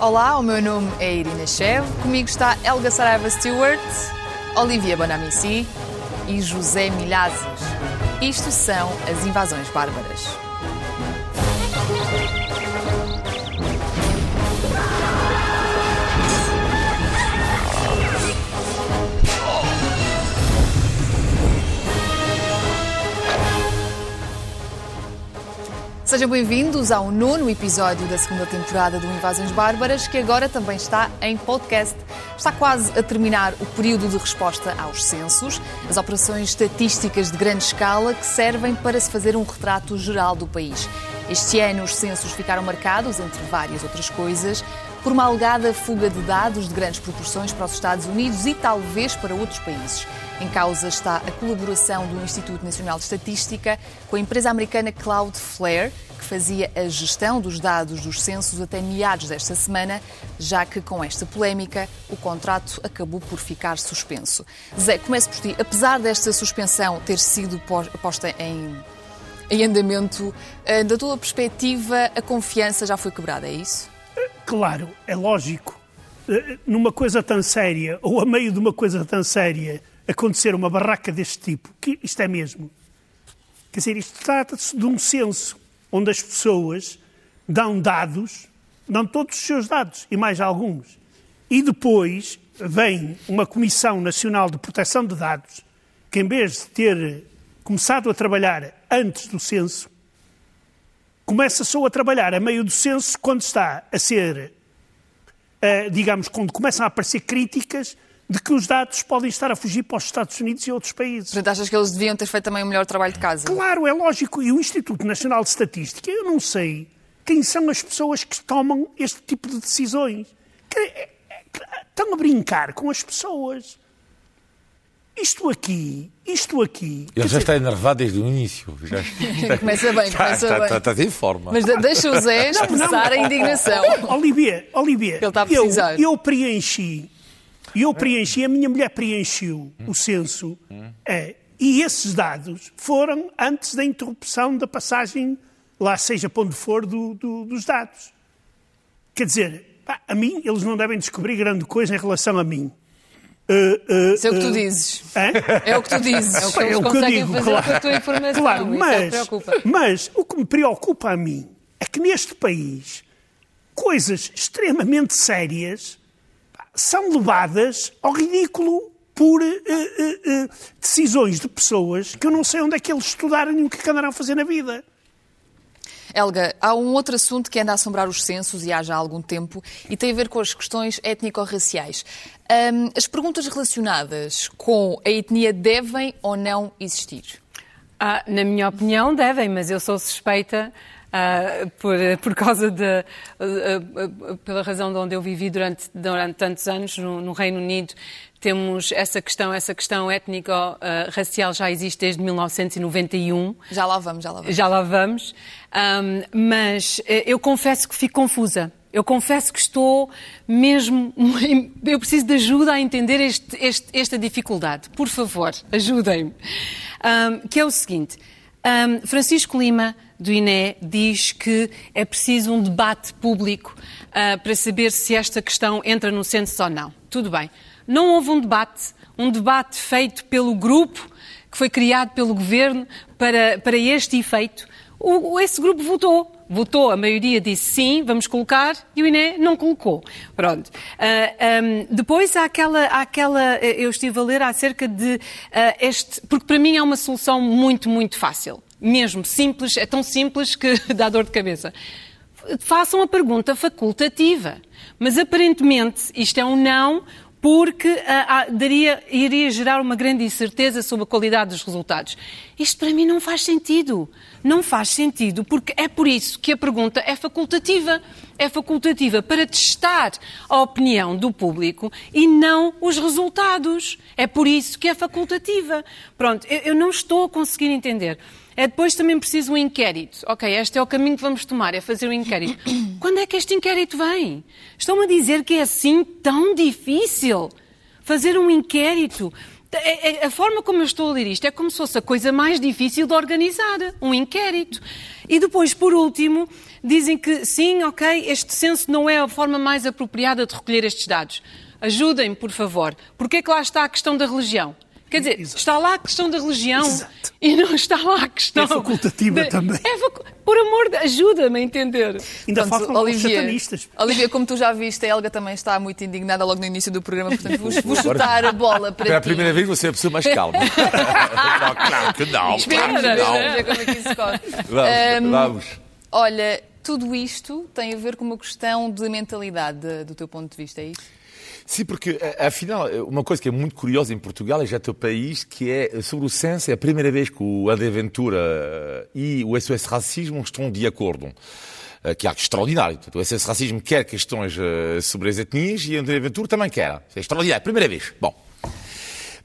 Olá, o meu nome é Irina Chev, comigo está Elga Saraiva Stewart, Olivia Bonamici e José Milhazes. Isto são as invasões bárbaras. Sejam bem-vindos ao nono episódio da segunda temporada do Invasões Bárbaras, que agora também está em podcast. Está quase a terminar o período de resposta aos censos, as operações estatísticas de grande escala que servem para se fazer um retrato geral do país. Este ano, os censos ficaram marcados, entre várias outras coisas, por uma alegada fuga de dados de grandes proporções para os Estados Unidos e talvez para outros países. Em causa está a colaboração do Instituto Nacional de Estatística com a empresa americana Cloudflare, que fazia a gestão dos dados dos censos até meados desta semana, já que com esta polémica o contrato acabou por ficar suspenso. Zé, começo por ti. Apesar desta suspensão ter sido posta em, em andamento, eh, da tua perspectiva, a confiança já foi quebrada, é isso? Claro, é lógico. Eh, numa coisa tão séria, ou a meio de uma coisa tão séria, acontecer uma barraca deste tipo, que isto é mesmo. Quer dizer, isto trata-se de um censo onde as pessoas dão dados, dão todos os seus dados e mais alguns. E depois vem uma Comissão Nacional de Proteção de Dados que, em vez de ter começado a trabalhar antes do censo, começa só a trabalhar a meio do censo quando está a ser, uh, digamos, quando começam a aparecer críticas de que os dados podem estar a fugir para os Estados Unidos e outros países. Portanto, achas que eles deviam ter feito também o melhor trabalho de casa? Claro, é lógico. E o Instituto Nacional de Estatística, eu não sei quem são as pessoas que tomam este tipo de decisões. Que, é, é, estão a brincar com as pessoas. Isto aqui, isto aqui. Ele já dizer... está enervado desde o início. Já... começa bem, começa está, bem. Está, está, está em forma. Mas deixa o Zé expressar a indignação. Olivia, Olivia, Ele está a precisar. Eu, eu preenchi e eu preenchi, a minha mulher preencheu o censo, é, e esses dados foram antes da interrupção da passagem, lá seja para onde for, do, do, dos dados. Quer dizer, pá, a mim, eles não devem descobrir grande coisa em relação a mim. Uh, uh, Isso é o que tu dizes. É o que tu dizes. É o que, é o que eu digo, claro. Claro, mas, é o mas o que me preocupa a mim é que neste país coisas extremamente sérias são levadas ao ridículo por uh, uh, uh, decisões de pessoas que eu não sei onde é que eles estudaram e o que, é que andarão a fazer na vida. Helga, há um outro assunto que anda a assombrar os censos e há já algum tempo e tem a ver com as questões étnico-raciais. Um, as perguntas relacionadas com a etnia devem ou não existir? Ah, na minha opinião, devem, mas eu sou suspeita Uh, por, por causa de, uh, uh, pela razão de onde eu vivi durante, durante tantos anos no, no Reino Unido, temos essa questão, essa questão étnico-racial já existe desde 1991. Já lá vamos, já lá vamos. Já lá vamos. Um, mas eh, eu confesso que fico confusa. Eu confesso que estou mesmo. Eu preciso de ajuda a entender este, este, esta dificuldade. Por favor, ajudem-me. Um, que é o seguinte: um, Francisco Lima do INE diz que é preciso um debate público uh, para saber se esta questão entra no censo ou não. Tudo bem. Não houve um debate, um debate feito pelo grupo que foi criado pelo governo para, para este efeito. O, esse grupo votou. Votou, a maioria disse sim, vamos colocar, e o INE não colocou. Pronto. Uh, ah, um, depois há aquela, há aquela. Eu estive a ler acerca de uh, este. Porque para mim é uma solução muito, muito fácil mesmo simples, é tão simples que dá dor de cabeça. Façam a pergunta facultativa. Mas aparentemente isto é um não porque ah, ah, daria, iria gerar uma grande incerteza sobre a qualidade dos resultados. Isto para mim não faz sentido. Não faz sentido, porque é por isso que a pergunta é facultativa. É facultativa para testar a opinião do público e não os resultados. É por isso que é facultativa. Pronto, eu, eu não estou a conseguir entender. É depois também preciso um inquérito. Ok, este é o caminho que vamos tomar, é fazer um inquérito. Quando é que este inquérito vem? Estão-me a dizer que é assim tão difícil fazer um inquérito? É- é- A forma como eu estou a ler isto é como se fosse a coisa mais difícil de organizar, um inquérito. E depois, por último, dizem que sim, ok, este censo não é a forma mais apropriada de recolher estes dados. Ajudem-me, por favor. Porquê é que lá está a questão da religião? Quer dizer, Exato. está lá a questão da religião Exato. e não está lá a questão. É facultativa da- também. É facu- Por amor de. Ajuda-me a entender. Ainda Pronto, faltam os Olivia, satanistas. Olivia, como tu já viste, a Helga também está muito indignada logo no início do programa, portanto vou, vou chutar a bola para Pela ti. primeira vez você é a pessoa mais calma. não, claro que não. Espera, Claro que vamos não. ver como é que isso corre. Vamos, Ahm, vamos. Olha, tudo isto tem a ver com uma questão de mentalidade, de- do teu ponto de vista, é isso? Sim, porque a- afinal, uma coisa que é muito curiosa em Portugal, e já teu país, que é sobre o censo, é a primeira vez que o André Ventura eh, e o SOS Racismo estão de acordo. Eh, Que é algo extraordinário. O SOS Racismo quer questões eh, sobre as etnias e André Ventura também quer. É extraordinário, primeira vez. Bom.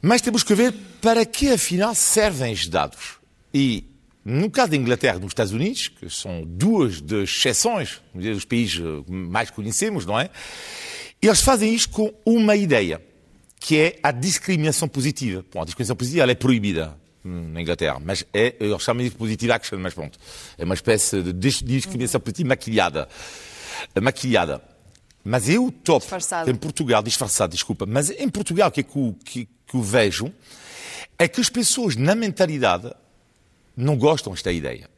Mas temos que ver para que afinal servem os dados. E no caso da Inglaterra e dos Estados Unidos, que são duas das exceções dos países eh, mais conhecemos, não é? Eles fazem isto com uma ideia, que é a discriminação positiva. Bom, a discriminação positiva é proibida na Inglaterra, mas é, eles chamam de positive action, mas pronto. É uma espécie de dis- discriminação positiva maquilhada. Maquilhada. Mas eu topo, Disfarçada. em Portugal, disfarçado, desculpa, mas em Portugal o que é que, eu- que, que eu vejo é que as pessoas, na mentalidade, não gostam desta ideia.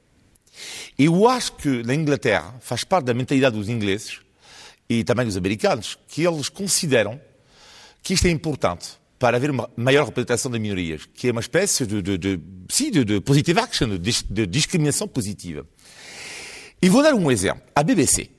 Eu acho que na Inglaterra faz parte da mentalidade dos ingleses e também dos americanos que eles consideram que isto é importante para haver uma maior representação das minorias, que é uma espécie de, de, de, sim, de, de positive action, de, dis- de discriminação positiva. E vou dar um exemplo. A BBC,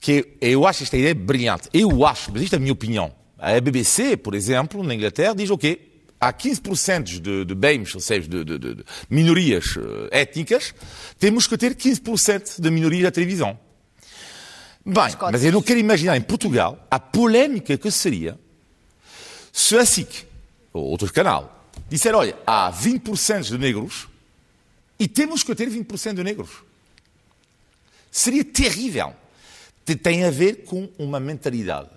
que eu acho esta ideia brilhante. Eu acho, mas isto é a minha opinião. A BBC, por exemplo, na Inglaterra, diz o quê? Há 15% de, de BAMEs, ou seja, de, de- de- de minorias eh, étnicas, temos que ter 15% de minorias da televisão. Bem, mas eu não quero imaginar em Portugal a polémica que seria se a SIC, ou outro canal, disser, olha, há 20% de negros e temos que ter 20% de negros. Seria terrível. Te- Tem a ver com uma mentalidade.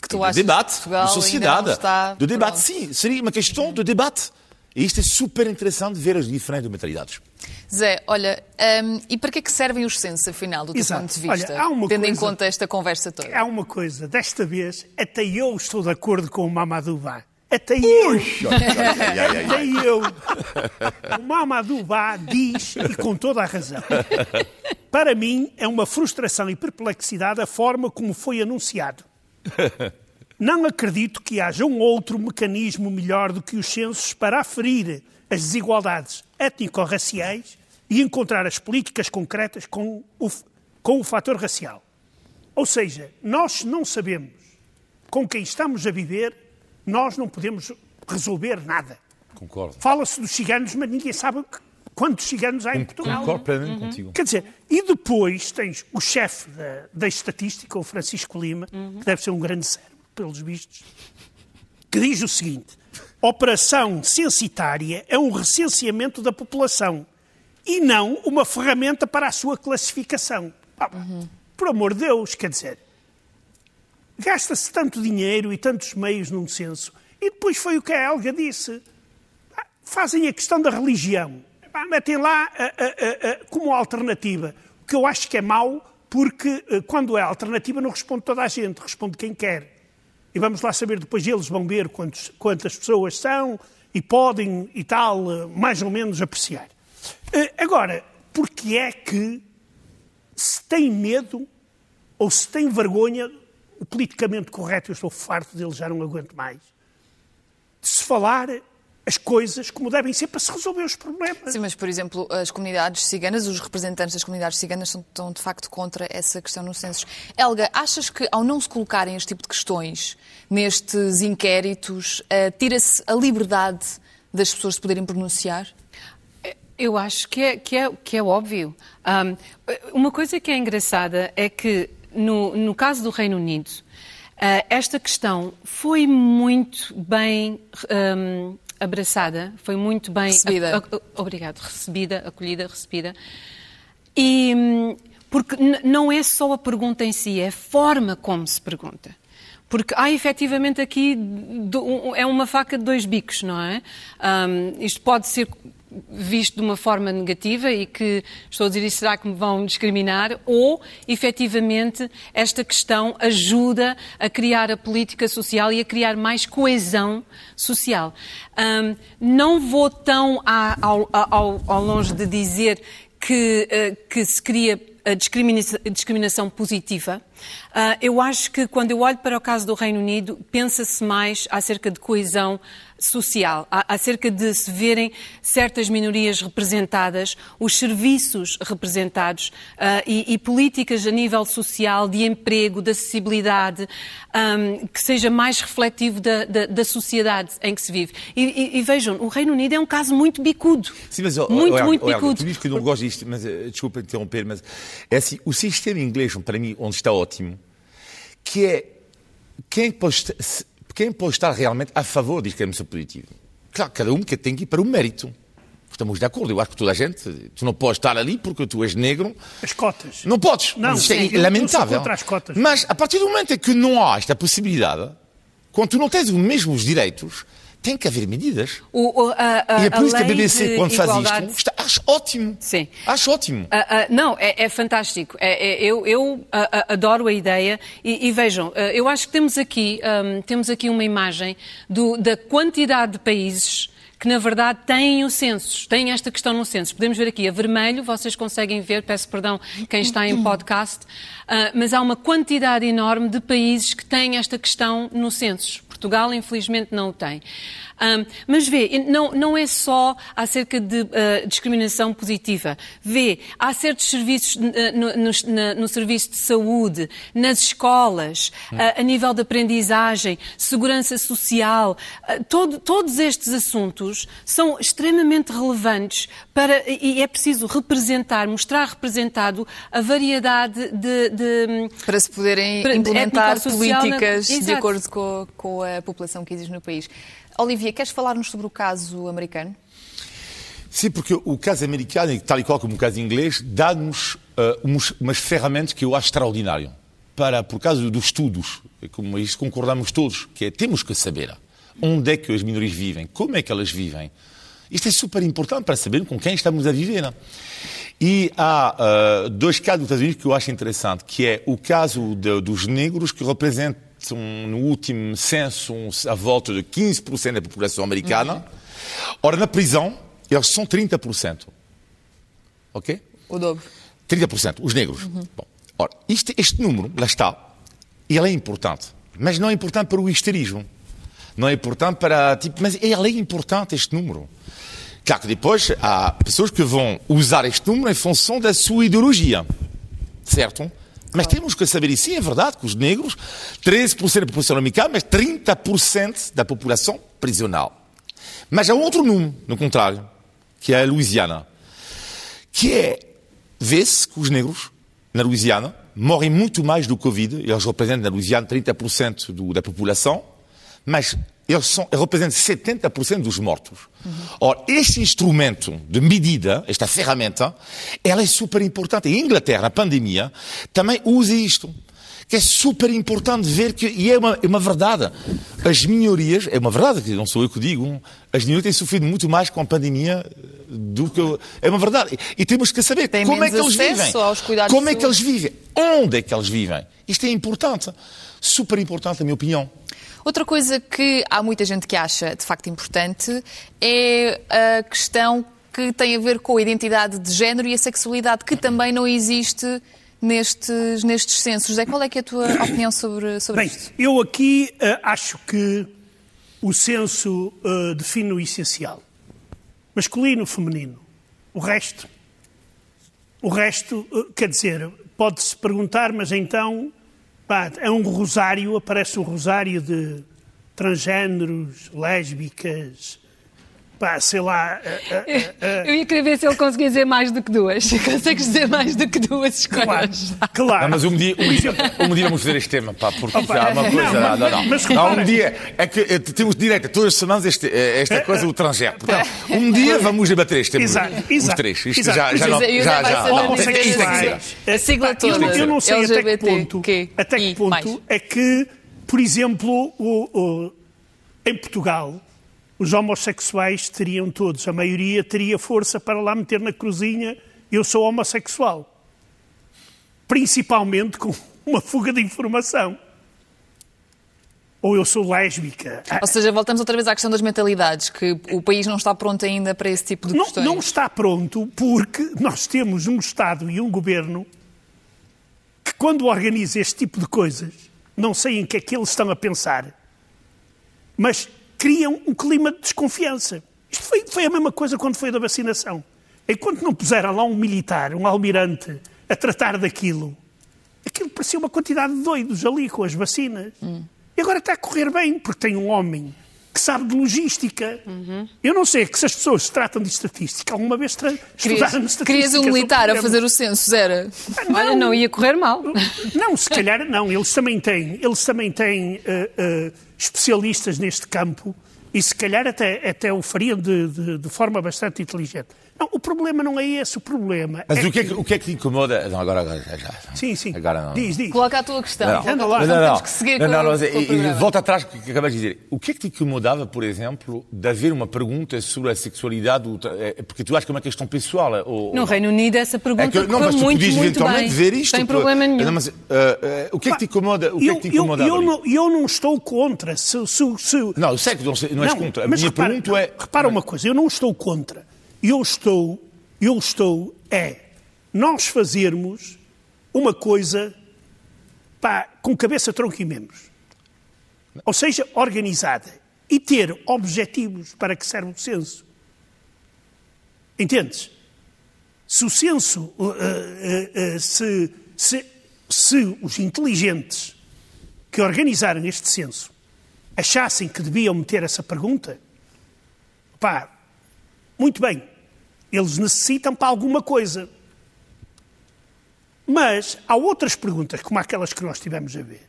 Que tu de achas debate, de sociedade. de debate, pronto? sim. Seria uma questão de debate. E isto é super interessante ver as diferentes mentalidades. Zé, olha, hum, e para que é que servem os censos, afinal, do teu Exato. ponto de vista? Olha, tendo em coisa- conta esta conversa toda. Há uma coisa, desta vez, até eu estou de acordo com o Mamadou Ba. Até eu. Até eu. O Mamadou Ba diz, e com toda a razão, para mim é uma frustração e perplexidade a forma como foi anunciado. Não acredito que haja um outro mecanismo melhor do que os censos para aferir as desigualdades étnico-raciais e encontrar as políticas concretas com o, com o fator racial. Ou seja, nós não sabemos com quem estamos a viver, nós não podemos resolver nada. Concordo. Fala-se dos ciganos, mas ninguém sabe que- quantos ciganos há em Portugal. Concordo plenamente contigo. Quer dizer, e depois tens o chefe da, da estatística, o Francisco Lima, que deve ser um grande cérebro, pelos vistos, que diz o seguinte: operação censitária é um recenseamento da população e não uma ferramenta para a sua classificação. Ah, Por amor de Deus, quer dizer, gasta-se tanto dinheiro e tantos meios num censo e depois foi o que a Helga disse fazem a questão da religião. Pá, Metem lá ah, ah, ah, ah, como alternativa. O que eu acho que é mau, porque ah, quando é alternativa não responde toda a gente, responde quem quer. E vamos lá saber depois, eles vão ver quantos- quantas pessoas são e podem e tal, mais ou menos apreciar. Ah, Agora, porque é que se tem medo ou se tem vergonha, o politicamente correto, eu estou farto dele, já não aguento mais, de se falar as coisas como devem ser para se resolver os problemas. Sim, mas, por exemplo, as comunidades ciganas, os representantes das comunidades ciganas são- estão, de facto, contra essa questão nos censos. Helga, achas que, ao não se colocarem este tipo de questões nestes inquéritos, eh, tira-se a liberdade das pessoas de poderem pronunciar? Eu acho que é, que é, que é óbvio. Ahm, uma coisa que é engraçada é que, no, no caso do Reino Unido, ah, esta questão foi muito bem ahm, abraçada, foi muito bem. Recebida. a- a- obrigado, recebida, acolhida, recebida. E, hum, porque não é só a pergunta em si, é a forma como se pergunta. porque há efetivamente aqui é uma faca de dois bicos, não é? Um, isto pode ser visto de uma forma negativa e que estou a dizer será que me vão discriminar? Ou, efetivamente, esta questão ajuda a criar a política social e a criar mais coesão social. Um, não vou tão ao, ao, ao longe de dizer que, uh, que se cria a discriminação, a discriminação positiva. Uh, eu acho que quando eu olho para o caso do Reino Unido, pensa-se mais acerca de coesão social, acerca de se verem certas minorias representadas, os serviços representados uh, e, e, políticas a nível social, de emprego, de acessibilidade, um, que seja mais refletivo da, da, da, sociedade em que se vive. E, e, e, vejam, o Reino Unido é um caso muito bicudo. Sim, mas, muito, oh, muito bicudo. Tu dizes que eu não gosto disto, mas uh, desculpa interromper, mas é assim, o sistema inglês, para mim, onde está ótimo, que é quem pode quem pode estar realmente a favor da discriminação positiva? Claro, cada um que tem que ir para o mérito. Estamos de acordo. Eu acho que toda a gente, tu não podes estar ali porque tu és negro. As cotas. Não podes. Não, Isso é lamentável. contra as cotas. Mas a partir do momento em que não há esta possibilidade, quando tu não tens os mesmos direitos, tem que haver medidas. O, o, a, a, e é por isso que a BBC, quando igualdade... faz isto, está, acho ótimo. Sim. Acho ótimo. Uh, uh, não, é, é fantástico. É, é, eu, eu uh, adoro a ideia e, e vejam, eu acho que temos aqui, um, temos aqui uma imagem do, da quantidade de países que na verdade têm o censo, têm esta questão no censo. Podemos ver aqui a vermelho, vocês conseguem ver, peço perdão quem está em podcast, uh, mas há uma quantidade enorme de países que têm esta questão no censo. Portugal, infelizmente, não o tem. Um, mas vê, não, não é só acerca de uh, discriminação positiva. Vê, há certos serviços uh, no, no, no, serviço de saúde, nas escolas, uh, a nível de aprendizagem, segurança social. Todo, todos estes assuntos são extremamente relevantes para, e é preciso representar, mostrar representado a variedade de. de para se poderem implementar políticas na... de acordo com, com a população que existe no país. Olivia, queres falar-nos sobre o caso americano? Sim, porque o caso americano, tal e qual como o caso inglês, dá-nos uh, umas, ferramentas que eu acho extraordinário. Para, por causa dos estudos, como isso concordamos todos, que é temos que saber onde é que as minorias vivem, como é que elas vivem. Isto é super importante para saber com quem estamos a viver. E há uh, dois casos dos Estados Unidos que eu acho interessante, que é o caso de, dos negros, que representam no último censo um, a volta de 15% da população americana. Uhum. Ora, na prisão, eles são 30%. Ok? O dobro. 30%, os negros. Uhum. Bom, ora, este, este número, lá está, ele é importante. Mas não é importante para o histerismo. Não é importante para. Tipo, mas ele é importante, este número. Claro que depois há pessoas que vão usar este número em função da sua ideologia. Certo? Mas temos que saber, e sim, é verdade que os negros, 13% da população americana, mas 30% da população prisional. Mas há outro número, no contrário, que é a Louisiana, que é, vê-se que os negros, na Louisiana, morrem muito mais do Covid, eles representam na Louisiana 30% do, da população, mas eles, são, eles representam 70% dos mortos. Uhum. Ora, este instrumento de medida, esta ferramenta, ela é super importante. E a Inglaterra, na pandemia, também usa isto. Que é super importante ver que, e é uma, é uma verdade, as minorias, é uma verdade, que não sou eu que digo, as minorias têm sofrido muito mais com a pandemia do que. É uma verdade. E temos que saber Tem como é que eles vivem. Como é que eles vivem. Onde é que eles vivem. Isto é importante. Super importante, na minha opinião. Outra coisa que há muita gente que acha de facto importante é a questão que tem a ver com a identidade de género e a sexualidade, que também não existe nestes, nestes censos. Zé, qual é, é a tua opinião sobre, sobre Bem, isto? Eu aqui uh, acho que o censo uh, define o essencial. Masculino, feminino. O resto. O resto, uh, quer dizer, pode-se perguntar, mas então é um rosário, aparece um rosário de transgêneros, lésbicas, pá, sei lá. Uh, uh, uh, eu ia querer ver se ele conseguia dizer mais do que duas. Consegues dizer mais do que duas escolas. Claro, claro. Não, mas um dia, um dia, um dia vamos fazer este tema, pá, porque Opa, há uma coisa. Não, não, não. Mas, não, um dia é que eh, temos direito a todas as semanas este, eh, esta coisa do transgénero. Portanto, um dia vamos debater este tema. Exato, exato. Os três. Isto exato. já, já, não, já, já. Não, isto tem que ser. A sigla toda. Eu não sei até que ponto, até que ponto é que por exemplo, o, o, em Portugal, os homossexuais teriam todos, a maioria teria força para lá meter na cruzinha eu sou homossexual. Principalmente com uma fuga de informação. Ou eu sou lésbica. Ou seja, voltamos outra vez à questão das mentalidades, que o país não está pronto ainda para esse tipo de não, questões. Não está pronto porque nós temos um Estado e um governo que, quando organiza este tipo de coisas, não sei em que é que eles estão a pensar, mas criam um clima de desconfiança. Isto foi, foi a mesma coisa quando foi da vacinação. Enquanto não puseram lá um militar, um almirante, a tratar daquilo, aquilo parecia uma quantidade de doidos ali com as vacinas. Hum. E agora está a correr bem, porque tem um homem que sabe de logística. Uhum. Eu não sei que se as pessoas se tratam de estatística, alguma vez tra... estudaram estatística. Querias um militar a fazer o censo, era? Ah, não, Olha, não ia correr mal. Não, se calhar não. Eles também têm, eles também têm uh, uh, especialistas neste campo e se calhar até, até o fariam de, de, de forma bastante inteligente. Não, o problema não é esse, o problema. Mas é o, que é que, o que é que te incomoda? Não, agora, agora já. Sim, sim. Agora não. Diz, diz. Coloca a tua questão. Não, não, não, não, não, Temos que seguir não, com, não, não, com e, e volta atrás que acabas de dizer. O que é que te incomodava, por exemplo, de haver uma pergunta sobre a sexualidade? É, porque tu achas que é uma questão pessoal? Ou, no Reino Unido essa pergunta é que, não, mas tu muito, podias muito eventualmente bem. dizer isto. Sem problema nenhum. Não, mas, uh, uh, o que é que te incomoda? O que eu, é que te incomoda? Eu, eu, não, eu não estou contra. Se, se, se... Não, eu sei que não, não não, contra. Mas repara, pergunta é. Repara uma coisa, eu não estou contra. Eu estou, eu estou, é nós fazermos uma coisa pá, com cabeça, tronco e membros. Ou seja, organizada. E ter objetivos para que serve o censo. Entendes? Se o censo, uh, uh, uh, se, se, se os inteligentes que organizaram este censo achassem que deviam meter essa pergunta, pá, muito bem, eles necessitam para alguma coisa. Mas há outras perguntas, como aquelas que nós tivemos a ver,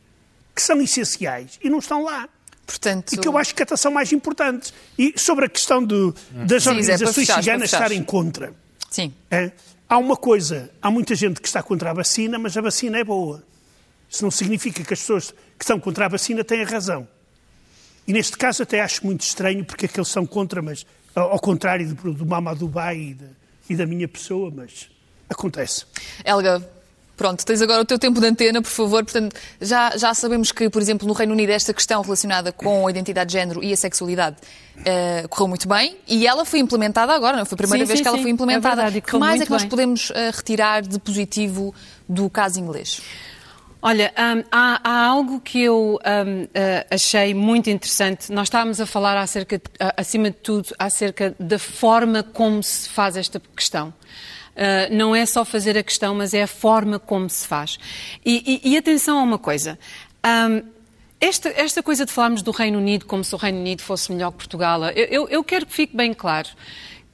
que são essenciais e não estão lá. Portanto... E que eu acho que até são mais importantes. E sobre a questão do, das Sim, organizações ciganas estarem contra. Sim. É, há uma coisa, há muita gente que está contra a vacina, mas a vacina é boa. Isso não significa que as pessoas que estão contra a vacina têm razão. E neste caso até acho muito estranho, porque aqueles são contra, mas ao contrário do, do Mamadou Dubai e, de, e da minha pessoa, mas acontece. Helga, Pronto, tens agora o teu tempo de antena, por favor. Portanto, já, já sabemos que, por exemplo, no Reino Unido, esta questão relacionada com a identidade de género e a sexualidade uh, correu muito bem e ela foi implementada agora, não foi a primeira sim, vez sim, que ela sim. foi implementada. É verdade, que mais é que nós bem. podemos uh, retirar de positivo do caso inglês? Olha, um, há, há, algo que eu um, uh, achei muito interessante. Nós estávamos a falar acerca, acima de tudo, acerca da forma como se faz esta questão. Uh, não é só fazer a questão, mas é a forma como se faz. E, e, e atenção a uma coisa. Um, esta, esta, coisa de falarmos do Reino Unido como se o Reino Unido fosse melhor que Portugal, eu, eu, eu quero que fique bem claro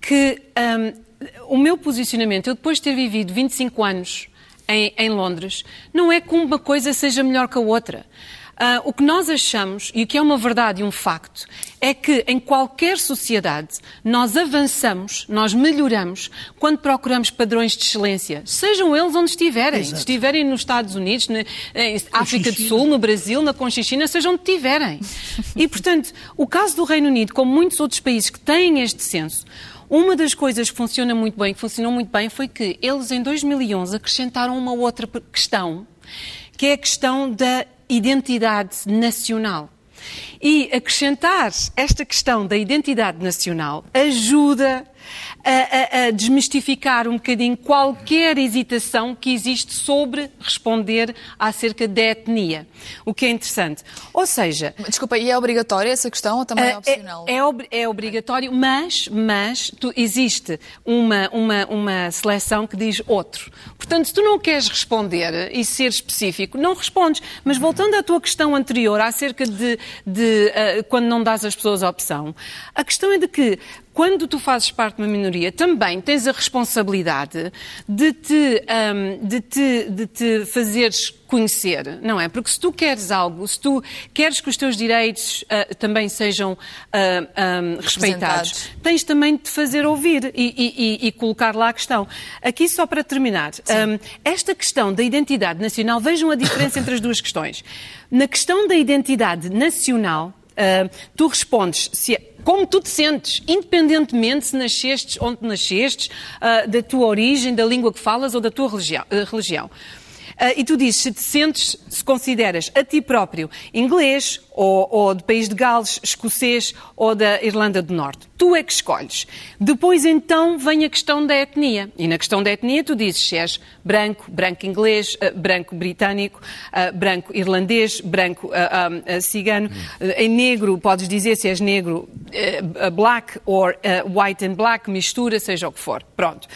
que um, o meu posicionamento, eu depois de ter vivido 25 anos em, em Londres, não é que uma coisa seja melhor que a outra. Uh, o que nós achamos, e o que é uma verdade e um facto, é que em qualquer sociedade nós avançamos, nós melhoramos quando procuramos padrões de excelência, sejam eles onde estiverem. Exato. Estiverem nos Estados Unidos, na em África do Sul, no Brasil, na Conchichina, sejam onde estiverem. E, portanto, o caso do Reino Unido, como muitos outros países que têm este senso, uma das coisas que funciona muito bem, que funcionou muito bem, foi que eles em 2011 acrescentaram uma outra questão, que é a questão da identidade nacional. E acrescentar esta questão da identidade nacional ajuda a, a, a, desmistificar um bocadinho qualquer hesitação que existe sobre responder acerca da etnia, o que é interessante. Ou seja... Desculpa, e é obrigatória essa questão ou também é opcional? É, é, é obrigatório, mas, mas tu, existe uma, uma, uma seleção que diz outro. Portanto, se tu não queres responder e ser específico, não respondes. Mas voltando à tua questão anterior, acerca de, de uh, quando não dás às pessoas a opção, a questão é de que quando tu fazes parte de uma minoria, também tens a responsabilidade de te, um, de te, de te fazeres conhecer, não é? Porque se tu queres algo, se tu queres que os teus direitos uh, também sejam uh, um, respeitados, tens também de te fazer ouvir e, e, e, colocar lá a questão. Aqui, só para terminar, um, esta questão da identidade nacional, vejam a diferença entre as duas questões. Na questão da identidade nacional, uh, tu respondes se é como tu te sentes, independentemente se nascestes onde nascestes, uh, da tua origem, da língua que falas ou da tua religião. Uh, religião. Uh, e tu dizes se te sentes, se consideras a ti próprio inglês ou, ou do país de Gales, escocês ou da Irlanda do Norte. Tu é que escolhes. Depois então vem a questão da etnia. E na questão da etnia tu dizes se és branco, branco inglês, uh, branco britânico, uh, branco irlandês, branco uh, cigano. em negro podes dizer se és negro, black or white and black, mistura, seja o que for. Pronto.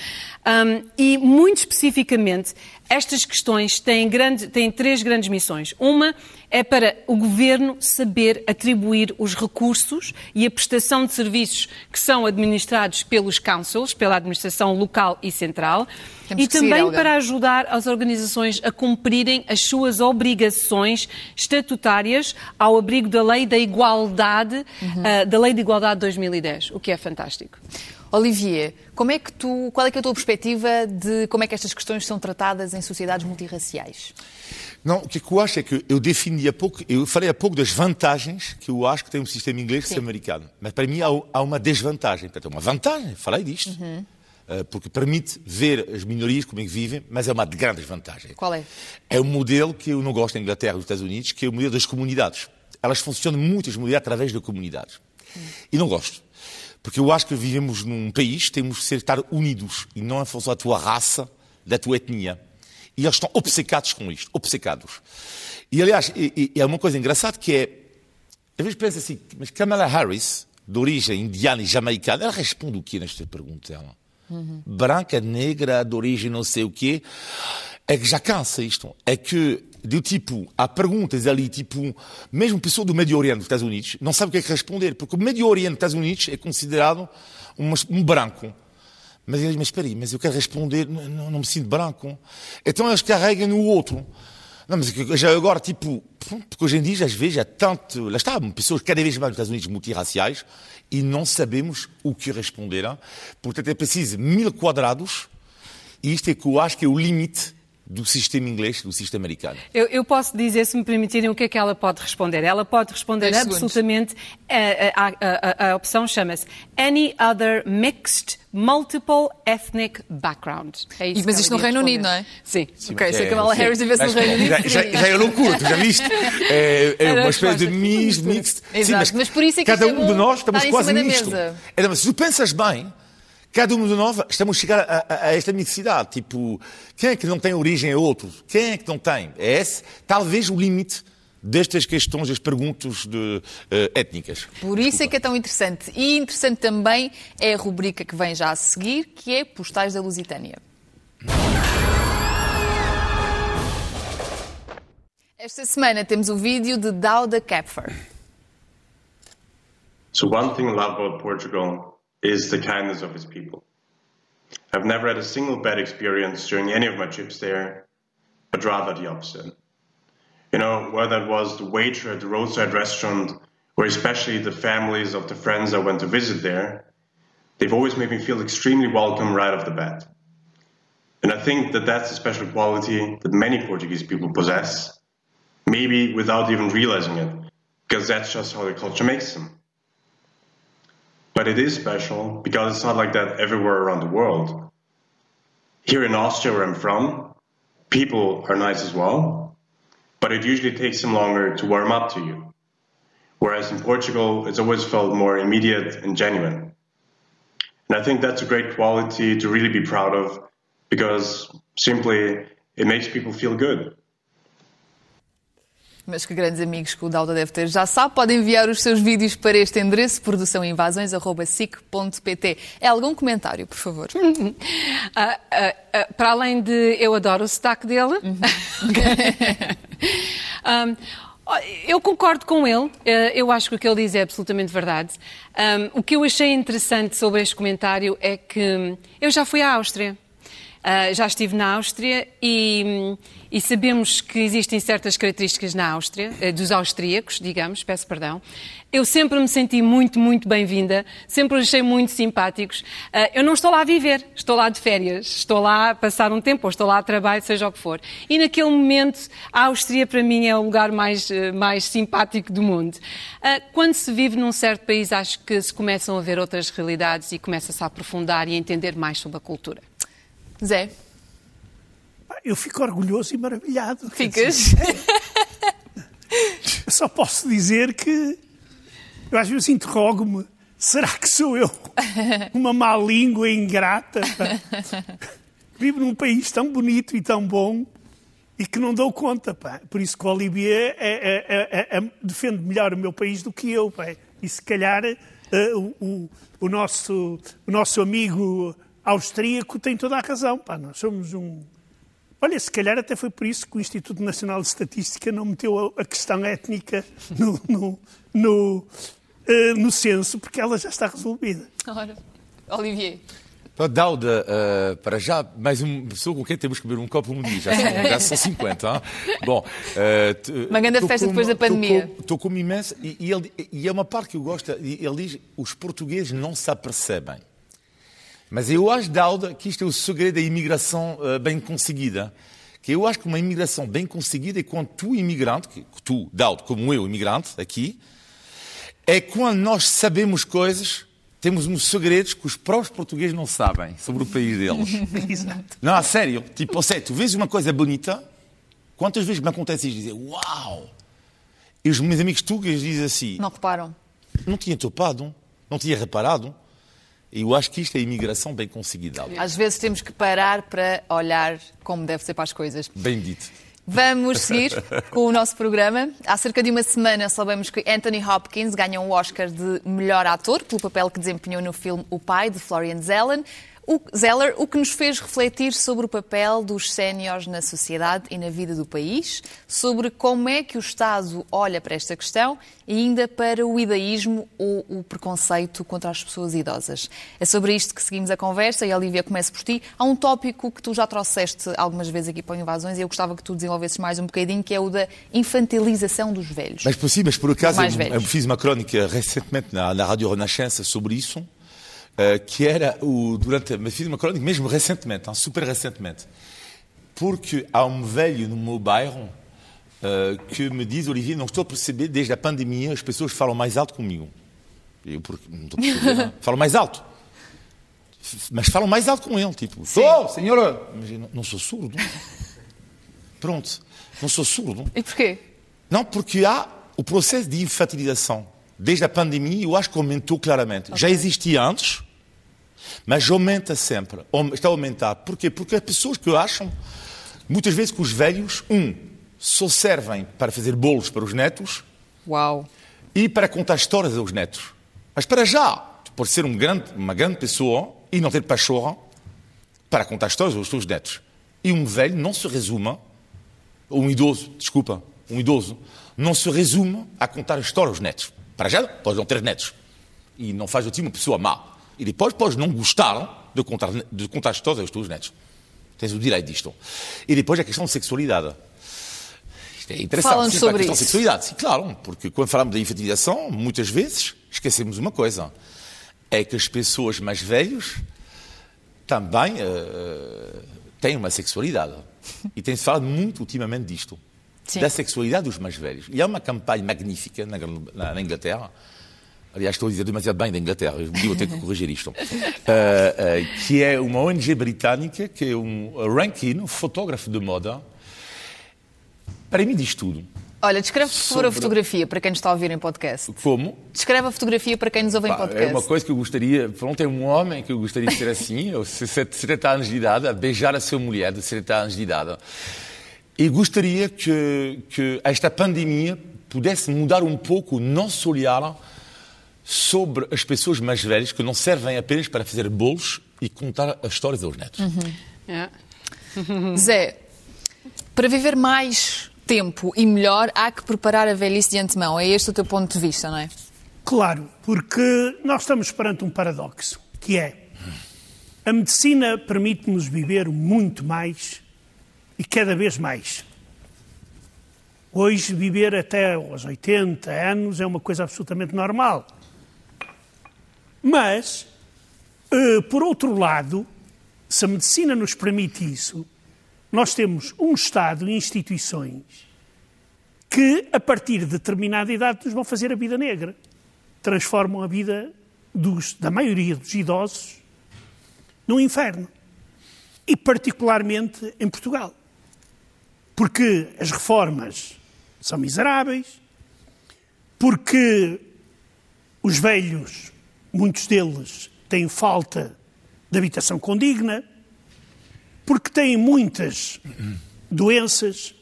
Um, e muito especificamente estas questões têm, grande, têm três grandes missões. Uma é para o governo saber atribuir os recursos e a prestação de serviços que são administrados pelos councils, pela administração local e central, Temos e também para ajudar as organizações a cumprirem as suas obrigações estatutárias ao abrigo da Lei da Igualdade, uhum. uh, da Lei de Igualdade de 2010, o que é fantástico. Olivier, como é que tu, qual é, que é a tua perspectiva de como é que estas questões são tratadas em sociedades multirraciais? Não, o que eu acho é que eu defini há pouco, eu falei há pouco das vantagens que eu acho que tem um sistema inglês é americano. Mas para mim há, uma desvantagem. Portanto, uma vantagem, falei disto. Uhum. Eh, porque permite ver as minorias como é que vivem, mas é uma de grandes vantagens. Qual é? É o modelo que eu não gosto na Inglaterra e nos Estados Unidos, que é o modelo das comunidades. Elas funcionam muito, as comunidades, através de comunidades. E não gosto. Porque eu acho que vivemos num país, temos de ser, estar unidos, e não em função da tua raça, da tua etnia. E eles estão obcecados com isto, obcecados. E, aliás, é uma coisa engraçada que é, às vezes pensa assim, mas Kamala Harris, de origem indiana e jamaicana, ela responde o quê nesta pergunta? Ela? Uhum. Branca, negra, de origem não sei o quê. É que já cansa isto. É que, do tipo, há perguntas ali, tipo, mesmo pessoa do Médio Oriente dos Estados Unidos não sabe o que é que responder, porque o Médio Oriente dos Estados Unidos é considerado um, um branco. Mas ele diz, mas espera aí, mas eu quero responder, não, não me sinto branco. Então eles carregam no outro. Não, mas já agora, tipo, porque hoje em dia, às vezes, há tanto, lá está, pessoas cada vez mais nos Estados Unidos multirraciais e não sabemos o que responder. Portanto, é preciso mil quadrados e isto é que eu acho que é o limite do sistema inglês, do sistema americano. Eu, eu, posso dizer, se me permitirem, o que é que ela pode responder. Ela pode responder absolutamente. A, a, a, a, opção chama-se Any Other Mixed Multiple Ethnic Background. É isso mas isto no Reino Unido, não é? Sim. Sim ok, se a Kamala é, Harris estivesse no Reino Unido. Já, já, já, é loucura, tu já viste? É, é uma espécie de mix, mixed. Exato, sim, mas, mas, por isso é que cada é um de nós estamos quase nisto. É, mas se tu pensas bem Cada um de nós estamos a chegar a, a, a, esta necessidade. Tipo, quem é que não tem origem a outro? Quem é que não tem? É esse, talvez, o limite destas questões, das perguntas de, uh, étnicas. Por isso Desculpa. é que é tão interessante. E interessante também é a rubrica que vem já a seguir, que é Postais da Lusitânia. Esta semana temos o vídeo de Dauda Kapfer. So one thing I love about Portugal is the kindness of his people. I've never had a single bad experience during any of my trips there, but rather the opposite. You know, whether it was the waiter at the roadside restaurant or especially the families of the friends I went to visit there, they've always made me feel extremely welcome right off the bat. And I think that that's a special quality that many Portuguese people possess, maybe without even realizing it, because that's just how their culture makes them. But it is special because it's not like that everywhere around the world. Here in Austria, where I'm from, people are nice as well, but it usually takes them longer to warm up to you. Whereas in Portugal, it's always felt more immediate and genuine. And I think that's a great quality to really be proud of because simply it makes people feel good. Mas que grandes amigos que o Dauda deve ter. Já sabe, pode enviar os seus vídeos para este endereço, produçãoinvasões.sic.pt. É algum comentário, por favor? uh, uh, uh, para além de eu adoro o sotaque dele. Uhum. um, Eu concordo com ele. Eh, eu acho que o que ele diz é absolutamente verdade. Um, o que eu achei interessante sobre este comentário é que eu já fui à Áustria. Uh, já estive na Áustria e, e, sabemos que existem certas características na Áustria, uh, dos austríacos, digamos, peço perdão. Eu sempre me senti muito, muito bem-vinda, sempre os achei muito simpáticos. Uh, eu não estou lá a viver, estou lá de férias, estou lá a passar um tempo, ou estou lá a trabalho, seja o que for. E naquele momento, a Áustria para mim é o lugar mais, mais simpático do mundo. quando se vive num certo país, acho que se começam a ver outras realidades e começa-se a aprofundar e a entender mais sobre a cultura. Zé? Eu fico orgulhoso e maravilhado. Ficas? Eu só posso dizer que eu às vezes interrogo-me: será que sou eu uma má língua ingrata? Vivo num país tão bonito e tão bom e que não dou conta. Pá. Por isso que o Olivier é, é, é, é, defende melhor o meu país do que eu. Pá. E se calhar uh, o, o, nosso, o nosso amigo austríaco tem toda a razão. Pá, nós somos um. Olha, se calhar até foi por isso que o Instituto Nacional de Estatística não meteu a, questão étnica no, no, no, uh, no censo, porque ela já está resolvida. Ora, Olivier. Dauda, uh, para já, mais uma pessoa com quem temos que beber um copo um dia. Já são, já são 50. Hein? Bom, uh, uma grande festa com, depois da pandemia. Estou com, com imenso. E, e, ele, e é uma parte que eu gosto. Ele diz: os portugueses não se apercebem. Mas eu acho, Dauda, que isto é o segredo da imigração uh, bem conseguida. Que eu acho que uma imigração bem conseguida é quando tu, imigrante, que tu, Dauda, como eu, imigrante, aqui, é quando nós sabemos coisas, temos uns segredos que os próprios portugueses não sabem sobre o país deles. Exato. Não, a sério. Tipo, sei, tu vês uma coisa bonita, quantas vezes me acontece isso? Dizer, uau! E os meus amigos tugas dizem assim... Não reparam. Não tinha topado, não tinha reparado. E eu acho que isto é imigração bem conseguida. Às vezes temos que parar para olhar como deve ser para as coisas. Bem dito. Vamos seguir com o nosso programa. Há cerca de uma semana soubemos que Anthony Hopkins ganhou o Oscar de melhor ator pelo papel que desempenhou no filme O Pai, de Florian Zeller. O Zeller, o que nos fez refletir sobre o papel dos séniores na sociedade e na vida do país, sobre como é que o Estado olha para esta questão e ainda para o idaísmo ou o preconceito contra as pessoas idosas. É sobre isto que seguimos a conversa e, Olivia, começo por ti. Há um tópico que tu já trouxeste algumas vezes aqui para o Invasões e eu gostava que tu desenvolvesses mais um bocadinho, que é o da infantilização dos velhos. Mas, possível, mas por acaso, eu, eu, fiz uma crónica recentemente na, na Rádio Renascença sobre isso que era o, durante, fiz uma crónica mesmo recentemente, super recentemente, porque há um velho no meu bairro uh, que me diz, Olivier, não estou a perceber, desde a pandemia as pessoas falam mais alto comigo. Eu porque, não estou a perceber, falam mais alto. Mas falam mais alto com ele, tipo, sou, senhora. Mas eu não, não sou surdo. Pronto, não sou surdo. E porquê? Não, porque há o processo de infantilização. Desde a pandemia, eu acho que aumentou claramente. Okay. Já existia antes, mas aumenta sempre. Está a aumentar. Porquê? Porque as pessoas que acham, muitas vezes, que os velhos, um, só servem para fazer bolos para os netos. Uau! E para contar histórias aos netos. Mas para já, por ser um grande, uma grande pessoa e não ter pachorra, para contar histórias aos seus netos. E um velho não se resume, um idoso, desculpa, um idoso, não se resume a contar histórias aos netos. Para já, pode não ter netos. E não faz de ti uma pessoa má. E depois podes não gostar de contar, de contar histórias aos teus netos. Tens o direito disto. E depois a questão de sexualidade. Isto é interessante. Falam sim, sobre a questão isso. de sexualidade. Sim, claro, porque quando falamos da infantilização, muitas vezes esquecemos uma coisa. É que as pessoas mais velhas também uh, têm uma sexualidade. E tem-se falado muito ultimamente disto. Sim. Da sexualidade dos mais velhos. E há uma campanha magnífica na, na, na Inglaterra aliás, estou a dizer demasiado bem da Inglaterra, eu ter que corrigir isto, uh, uh, que é uma ONG britânica, que é um ranking, um fotógrafo de moda. Para mim diz tudo. Olha, descreve por favor a fotografia para quem nos está a ouvir em podcast. Como? Descreve a fotografia para quem nos ouve em podcast. É uma coisa que eu gostaria. Pronto, é um homem que eu gostaria de ser assim, aos 70 anos de idade, a beijar a sua mulher de 70 anos de idade. E gostaria que, que esta pandemia pudesse mudar um pouco o nosso olhar sobre as pessoas mais velhas que não servem apenas para fazer bolos e contar as histórias aos netos. Uhum. Yeah. Zé, para viver mais tempo e melhor, há que preparar a velhice de antemão. É este o teu ponto de vista, não é? Claro, porque nós estamos perante um paradoxo, que é a medicina permite-nos viver muito mais e cada vez mais. Hoje, viver até aos 80 anos é uma coisa absolutamente normal. Mas, eh, por outro lado, se a medicina nos permite isso, nós temos um Estado e instituições que, a partir de determinada idade, nos vão fazer a vida negra. Transformam a vida dos, da maioria dos idosos no inferno. E, particularmente, em Portugal. Porque as reformas são miseráveis, porque os velhos, muitos deles, têm falta de habitação condigna, porque têm muitas doenças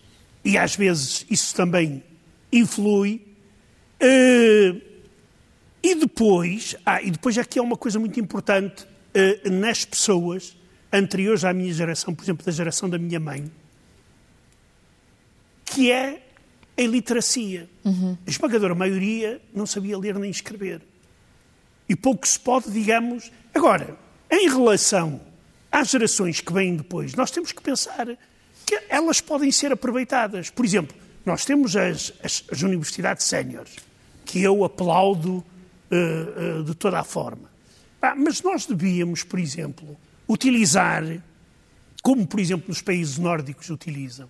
e às vezes isso também influi. Uh, e depois, ah, e depois aqui há uma coisa muito importante uh, nas pessoas anteriores à minha geração, por exemplo, da geração da minha mãe, que é a iliteracia. Uhum. A esmagadora maioria não sabia ler nem escrever. E pouco se pode, digamos. Agora, em relação às gerações que vêm depois, nós temos que pensar que elas podem ser aproveitadas. Por exemplo, nós temos as, as, as universidades séniores, que eu aplaudo uh, uh, de toda a forma. Ah, mas nós devíamos, por exemplo, utilizar, como por exemplo nos países nórdicos utilizam,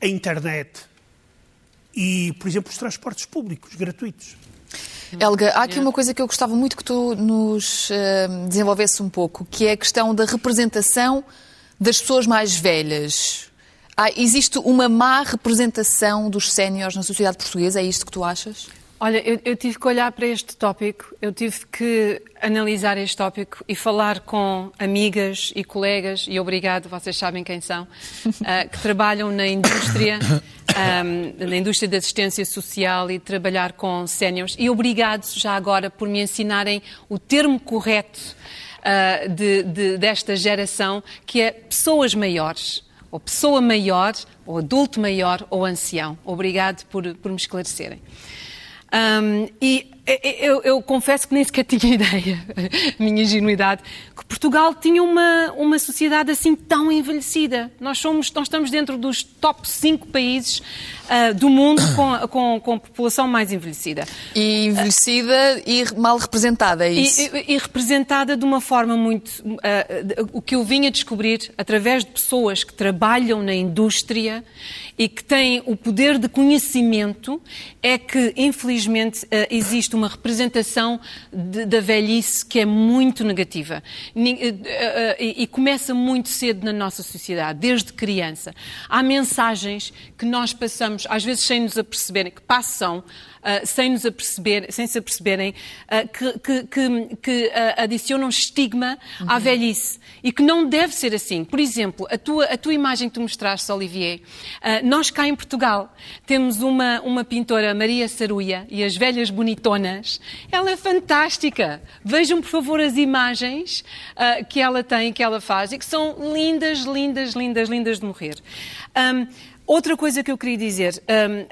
a internet e, por exemplo, os transportes públicos gratuitos. Helga, há aqui uma coisa que eu gostava muito que tu nos uh, desenvolvesse um pouco, que é a questão da representação das pessoas mais velhas. Há, existe uma má representação dos séniores na sociedade portuguesa? É isto que tu achas? Olha, eu, eu, tive que olhar para este tópico, eu tive que analisar este tópico e falar com amigas e colegas, e obrigado, vocês sabem quem são, uh, que trabalham na indústria, um, na indústria da assistência social e trabalhar com séniores. E obrigado já agora por me ensinarem o termo correto uh, de, de, desta geração, que é pessoas maiores ou pessoa maior, ou adulto maior, ou ancião. Obrigado por, por me esclarecerem. Um, e eu, eu, confesso que nem sequer tinha ideia, minha ingenuidade, que Portugal tinha uma, uma sociedade assim tão envelhecida. Nós, somos, nós estamos dentro dos top 5 países uh, do mundo com, com, com, população mais envelhecida. E envelhecida uh, e mal representada, é isso? E, e, representada de uma forma muito. Uh, o que eu vim a descobrir através de pessoas que trabalham na indústria e que têm o poder de conhecimento é que, infelizmente, existe existe uma representação de, da velhice que é muito negativa eh, eh, e, e começa muito cedo na nossa sociedade, desde criança. Há mensagens que nós passamos, às vezes sem nos aperceberem, que passam uh, sem nos aperceber, sem se aperceberem, uh, que, que, que, que uh, adicionam estigma uhum. à velhice e que não deve ser assim. Por exemplo, a tua, a tua imagem que tu mostraste, Olivier, nós cá em Portugal temos uma, uma pintora, Maria Saruia, e as velhas bonitonas. Ela é fantástica. Vejam, por favor, as imagens que ela tem, que ela faz, e que são lindas, lindas, lindas, lindas de morrer. Um, Outra coisa que eu queria dizer, um,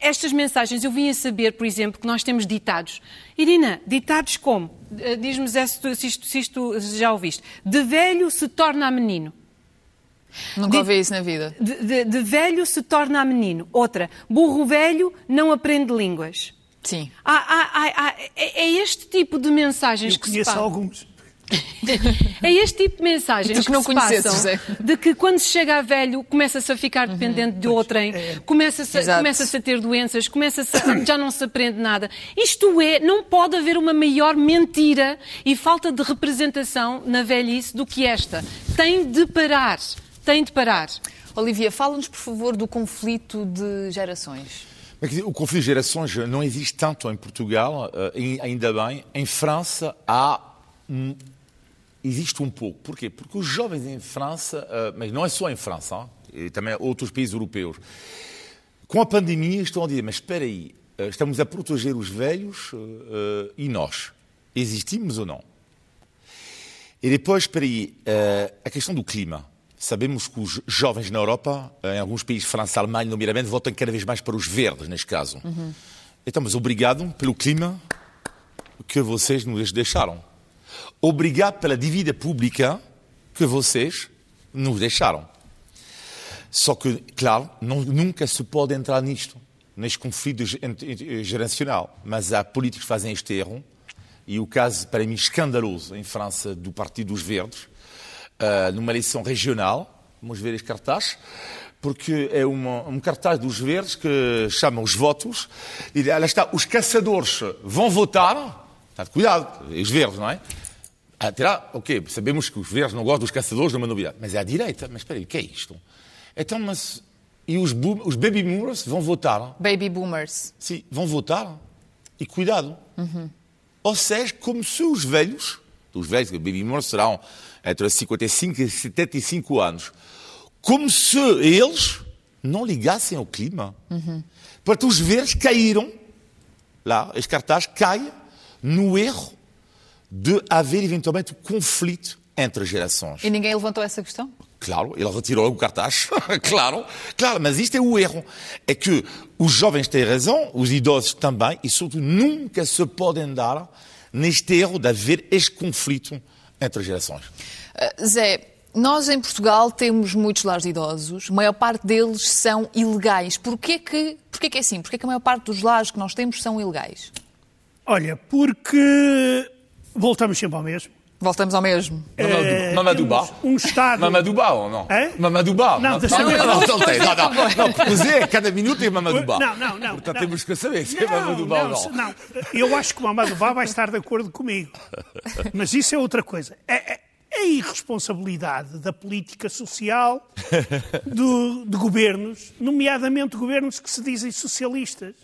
estas mensagens, eu vim a saber, por exemplo, que nós temos ditados. Irina, ditados como? Uh, diz-me se isto, se isto já ouviste. De velho se torna menino. Nunca de, ouvi isso na vida. De, de, de, velho se torna menino. Outra, burro velho não aprende línguas. Sim. Há, há, há, é, é este tipo de mensagens eu que se passam. alguns é este tipo de mensagens que, não se passam, José. de que quando se chega a velho começa-se a ficar dependente uhum, de outrem, é. começa-se a, começa a ter doenças, começa a, já não se aprende nada. Isto é, não pode haver uma maior mentira e falta de representação na velhice do que esta. Tem de parar, tem de parar. Olivia, fala-nos, por favor, do conflito de gerações. O conflito de gerações não existe tanto em Portugal, eh, ainda bem. Em França há existe um pouco. Porquê? Porque os jovens em França, uh, mas não é só em França, e também outros países europeus, com a pandemia estão a dizer, mas espera aí, uh, estamos a proteger os velhos e nós? Existimos ou não? E depois, espera aí, a questão do clima. sabemos que os jovens na Europa, em alguns países, França, Alemanha, nomeadamente, votam cada vez mais para os verdes, neste caso. Uhum. Então, mas obrigado pelo clima que vocês nos deixaram. Obrigado pela dívida pública que vocês nos deixaram. Só que, claro, não, nunca se pode entrar nisto, neste conflito geracional. Mas há políticos que fazem este erro, e o caso, para mim, escandaloso em França do Partido dos Verdes, uh, numa eleição regional, vamos ver este cartaz, porque é uma, um cartaz dos Verdes que chama os votos, e lá está, os caçadores vão votar, cuidado, os Verdes, não é? Até lá, ok, sabemos que os Verdes não gostam dos caçadores, não é uma novidade, mas é à direita, mas espera aí, o que é isto? Então, mas. E os, boom, os baby boomers vão votar? Baby boomers. Sim, vão votar. E cuidado. Uhum. Ou seja, como se os velhos, os velhos, os baby boomers serão entre 55 e 75 anos, como se eles não ligassem ao clima. Uhum. Portanto, os verdes caíram, lá, este cartaz cai no erro de haver eventualmente conflito entre gerações. E ninguém levantou essa questão? Claro, ele retirou o cartaz. claro, claro, mas isto é o erro. É que os jovens têm razão, os idosos também, e sobretudo nunca se podem dar neste erro de haver este conflito entre gerações. Uh, Zé, nós em Portugal temos muitos lares de idosos, a maior parte deles são ilegais. Porquê que, porquê que é assim? Porquê que a maior parte dos lares que nós temos são ilegais? Olha, porque voltamos sempre ao mesmo. Voltamos ao mesmo. É, Mamadouba. Um Estado. Mamadouba ou não? É? Mamadouba. Não, não, deixa não, eu não, não, tem. Não, não, não, porque Zé, cada minuto é Mamadouba. Não, não, não. Portanto, não. temos que saber se é Mamadouba ou não. Não, eu acho que o Mamadouba vai estar de acordo comigo. Mas isso é outra coisa. É, é, é a irresponsabilidade da política social do, de governos, nomeadamente governos que se dizem socialistas.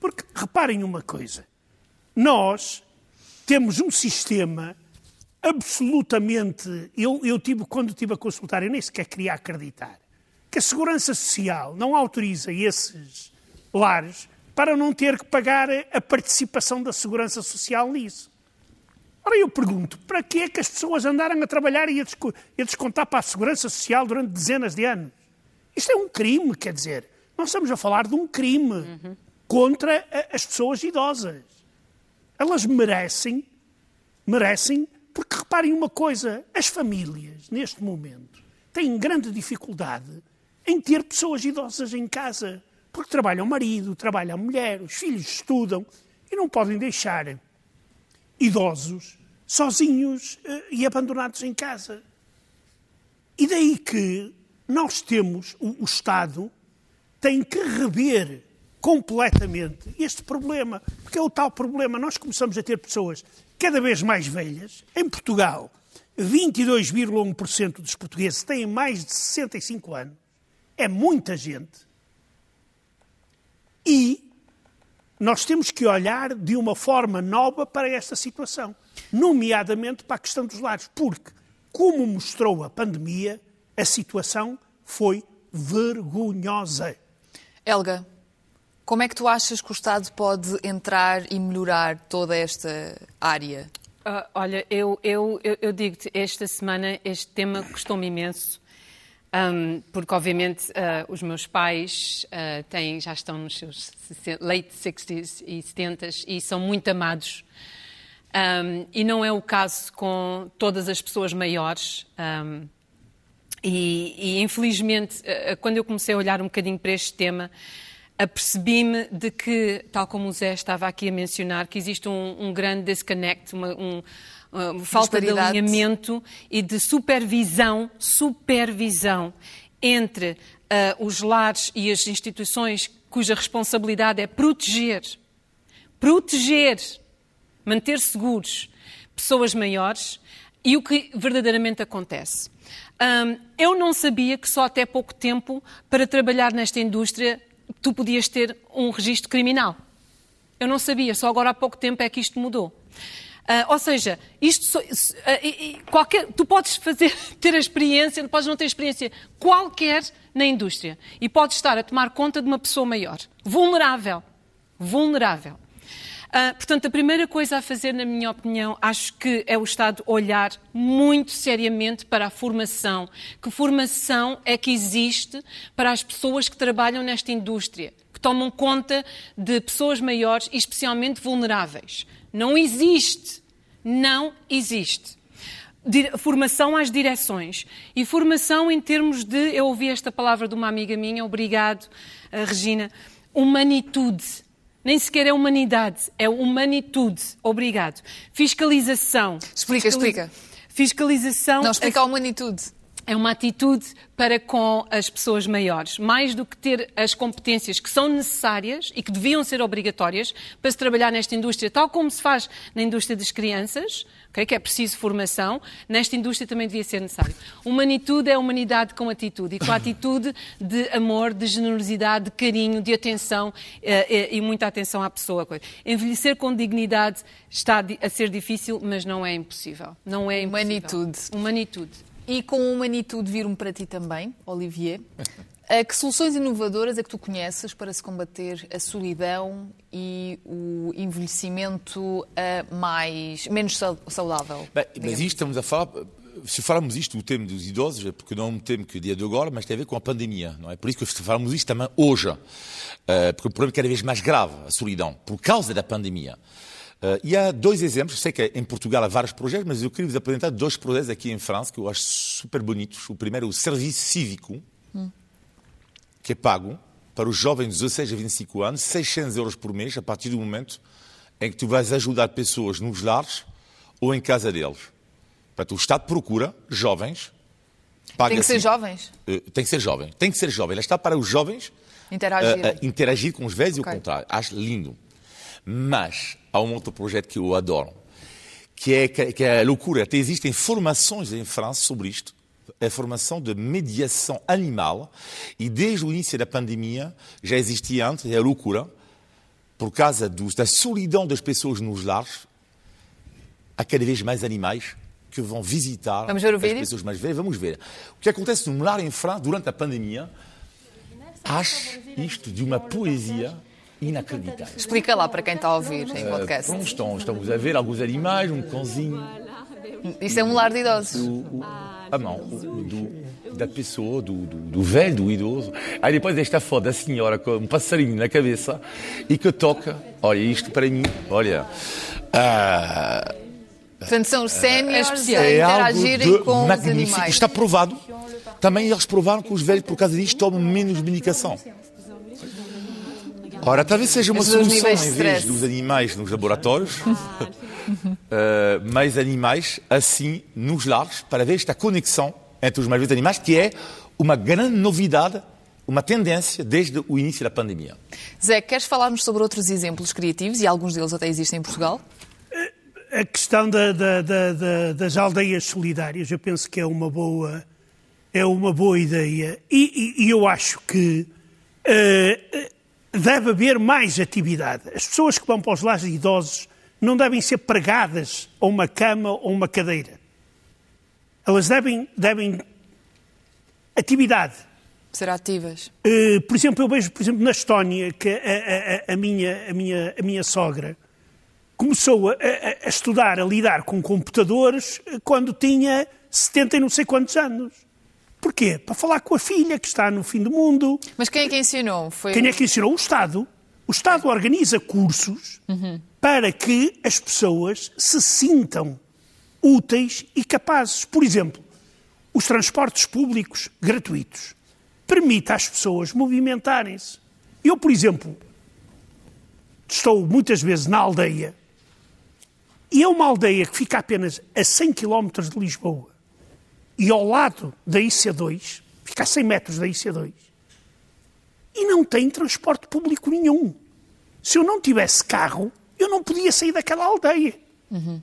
Porque, reparem uma coisa. Nós temos um sistema absolutamente. Eu, eu tive, quando estive a consultar, eu nem sequer queria acreditar que a Segurança Social não autoriza esses lares para não ter que pagar a participação da Segurança Social nisso. Ora, eu pergunto, para que é que as pessoas andaram a trabalhar e a descontar para a Segurança Social durante dezenas de anos? Isto é um crime, quer dizer. Nós estamos a falar de um crime uhum. contra as pessoas idosas. Elas merecem, merecem porque reparem uma coisa: as famílias, neste momento, têm grande dificuldade em ter pessoas idosas em casa. Porque trabalha o marido, trabalha a mulher, os filhos estudam e não podem deixar idosos sozinhos uh, e abandonados em casa. E daí que nós temos, o Estado tem que rever completamente este problema, porque é o tal problema. Nós começamos a ter pessoas cada vez mais velhas. Em Portugal, 22,1% dos portugueses têm mais de 65 anos. É muita gente. E nós temos que olhar de uma forma nova para esta situação, nomeadamente para a questão dos lares, porque, como mostrou a pandemia, a situação foi vergonhosa. Helga, como é que tu achas que o Estado pode entrar e melhorar toda esta área? Uh, olha, eu, eu, eu, eu digo-te, esta semana este tema custou-me imenso, um, porque obviamente uh, os meus pais uh, têm, já estão nos seus late 60s e 70s e são muito amados. Um, e não é o caso com todas as pessoas maiores. Um, e, e, infelizmente, quando eu comecei a olhar um bocadinho para este tema, apercebi-me de que, tal como o Zé estava aqui a mencionar, que existe um, um grande disconnect, uma, um, uma falta de alinhamento e de supervisão, supervisão entre uh, os lares e as instituições cuja responsabilidade é proteger, proteger, manter seguros. Pessoas maiores e o que verdadeiramente acontece. Um, eu não sabia que só até pouco tempo, para trabalhar nesta indústria, tu podias ter um registro criminal. Eu não sabia, só agora há pouco tempo é que isto mudou. Uh, ou seja, isto, uh, qualquer, tu podes fazer, ter a experiência, podes não ter experiência qualquer na indústria e podes estar a tomar conta de uma pessoa maior, vulnerável, vulnerável. Uh, portanto, a primeira coisa a fazer, na minha opinião, acho que é o Estado olhar muito seriamente para a formação. Que formação é que existe para as pessoas que trabalham nesta indústria, que tomam conta de pessoas maiores e especialmente vulneráveis? Não existe. Não existe formação às direções e formação em termos de, eu ouvi esta palavra de uma amiga minha, obrigado, eh, Regina, humanitude. Nem sequer é humanidade, é humanitude. Obrigado. Fiscalização. Explica, explica. Fiscalização. Não, explica a humanitude é uma atitude para com as pessoas maiores, mais do que ter as competências que são necessárias e que deviam ser obrigatórias para se trabalhar nesta indústria, tal como se faz na indústria das crianças, okay, que é preciso formação, nesta indústria também devia ser necessário. Humanitude é humanidade com atitude e com atitude de amor, de generosidade, de carinho, de atenção eh, eh, e muita atenção à pessoa. Envelhecer com dignidade está a ser difícil, mas não é impossível. Não é impossível. Humanitude. Humanitude. E com humanitude vir-me para ti também, Olivier. Que soluções inovadoras é que tu conheces para se combater a solidão e o envelhecimento uh, mais, menos saudável? Bem, mas isto estamos a falar, se falarmos isto, o tema dos idosos, é porque não é um tema que dia de agora, mas tem a ver com a pandemia, não é? Por isso que falamos isto também hoje, uh, porque o problema é cada vez mais grave, a solidão, por causa da pandemia. Uh, e há dois exemplos, sei que em Portugal há vários projetos, mas eu queria vos apresentar dois projetos aqui em França que eu acho super bonitos. O primeiro é o Serviço Cívico, hum. que é pago para os jovens de 16 a 25 anos, 600 euros por mês, a partir do momento em que tu vais ajudar pessoas nos lares ou em casa deles. Portanto, o Estado procura jovens. Paga tem que ser assim, jovens? Uh, tem que ser jovem. Tem que ser jovem. Ela está para os jovens interagir, uh, interagir com os velhos okay. e o contrário. Acho lindo. Mas há um outro projeto que eu adoro, que é, que é a loucura. Até existem formações em França sobre isto, a formação de mediação animal, e desde o início da pandemia já existia antes, é a loucura, por causa do, da solidão das pessoas nos lares, há cada vez mais animais que vão visitar Vamos ver o as vídeo? pessoas mais velhas. Vamos ver. O que acontece no lar em França durante a pandemia, acho isto de uma poesia inacreditável. Explica lá para quem está a ouvir em podcast. Uh, estão, estamos a ver alguns animais, um cãozinho. Isso é um lar de idosos. Do, ah, não, do, da pessoa, do, do, do, velho, do idoso. Aí depois esta foto da senhora com um passarinho na cabeça e que toca. Olha, isto para mim, olha. Ah, Portanto, são os séniores é a interagirem com magnífico. os animais. Está provado. Também eles provaram que os velhos, por causa disto, tomam menos medicação. Ora, talvez seja uma solução, em vez dos animais nos laboratórios, uh, mais animais assim nos lares, para ver esta conexão entre os mais velhos animais, que é uma grande novidade, uma tendência desde o início da pandemia. Zé, queres falar-nos sobre outros exemplos criativos, e alguns deles até existem em Portugal? A questão da, da, da, das aldeias solidárias, eu penso que é uma boa, é uma boa ideia. E, e, e eu acho que uh, deve haver mais atividade. As pessoas que vão para os lares de idosos não devem ser pregadas a uma cama ou uma cadeira. Elas devem, devem atividade. Ser ativas. Uh, por exemplo, eu vejo, por exemplo, na Estónia, que a, a, a, minha, a, minha, a minha sogra começou a, a, estudar, a lidar com computadores quando tinha 70 e não sei quantos anos. Porquê? Para falar com a filha que está no fim do mundo. Mas quem é que ensinou? Foi... Quem é que ensinou? O Estado. O Estado organiza cursos uhum. para que as pessoas se sintam úteis e capazes. Por exemplo, os transportes públicos gratuitos permitem às pessoas movimentarem-se. Eu, por exemplo, estou muitas vezes na aldeia e é uma aldeia que fica apenas a 100 km de Lisboa e ao lado da IC2, fica a 100 metros da IC2, e não tem transporte público nenhum. Se eu não tivesse carro, eu não podia sair daquela aldeia. Uhum.